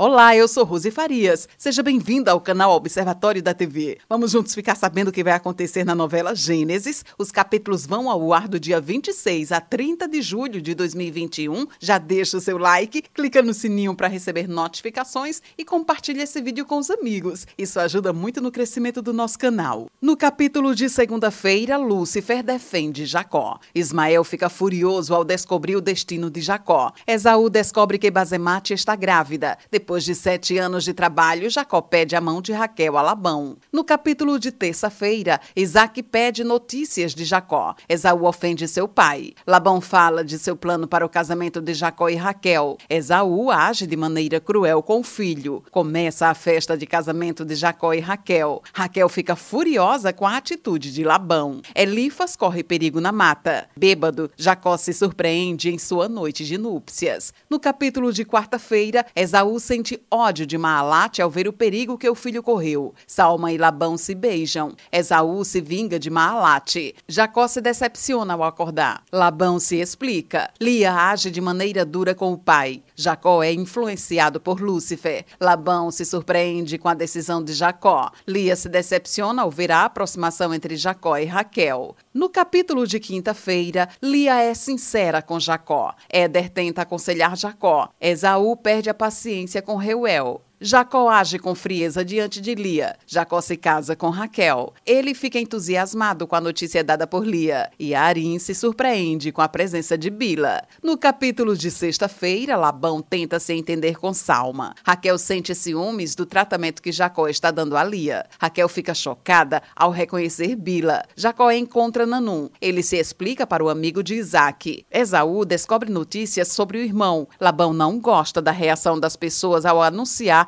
Olá, eu sou Rose Farias. Seja bem-vinda ao canal Observatório da TV. Vamos juntos ficar sabendo o que vai acontecer na novela Gênesis. Os capítulos vão ao ar do dia 26 a 30 de julho de 2021. Já deixa o seu like, clica no sininho para receber notificações e compartilhe esse vídeo com os amigos. Isso ajuda muito no crescimento do nosso canal. No capítulo de segunda-feira, Lúcifer defende Jacó. Ismael fica furioso ao descobrir o destino de Jacó. Esaú descobre que Bazemate está grávida. Depois depois de sete anos de trabalho, Jacó pede a mão de Raquel a Labão. No capítulo de terça-feira, Isaac pede notícias de Jacó. Esaú ofende seu pai. Labão fala de seu plano para o casamento de Jacó e Raquel. Esaú age de maneira cruel com o filho. Começa a festa de casamento de Jacó e Raquel. Raquel fica furiosa com a atitude de Labão. Elifas corre perigo na mata. Bêbado, Jacó se surpreende em sua noite de núpcias. No capítulo de quarta-feira, Esaú se sente ódio de Maalate ao ver o perigo que o filho correu. Salma e Labão se beijam. Esaú se vinga de Maalate. Jacó se decepciona ao acordar. Labão se explica. Lia age de maneira dura com o pai. Jacó é influenciado por Lúcifer. Labão se surpreende com a decisão de Jacó. Lia se decepciona ao ver a aproximação entre Jacó e Raquel. No capítulo de quinta-feira, Lia é sincera com Jacó. Éder tenta aconselhar Jacó. Esaú perde a paciência com Reuel. Jacó age com frieza diante de Lia. Jacó se casa com Raquel. Ele fica entusiasmado com a notícia dada por Lia. E Arim se surpreende com a presença de Bila. No capítulo de sexta-feira, Labão tenta se entender com Salma. Raquel sente ciúmes do tratamento que Jacó está dando a Lia. Raquel fica chocada ao reconhecer Bila. Jacó encontra Nanum. Ele se explica para o amigo de Isaac. Esaú descobre notícias sobre o irmão. Labão não gosta da reação das pessoas ao anunciar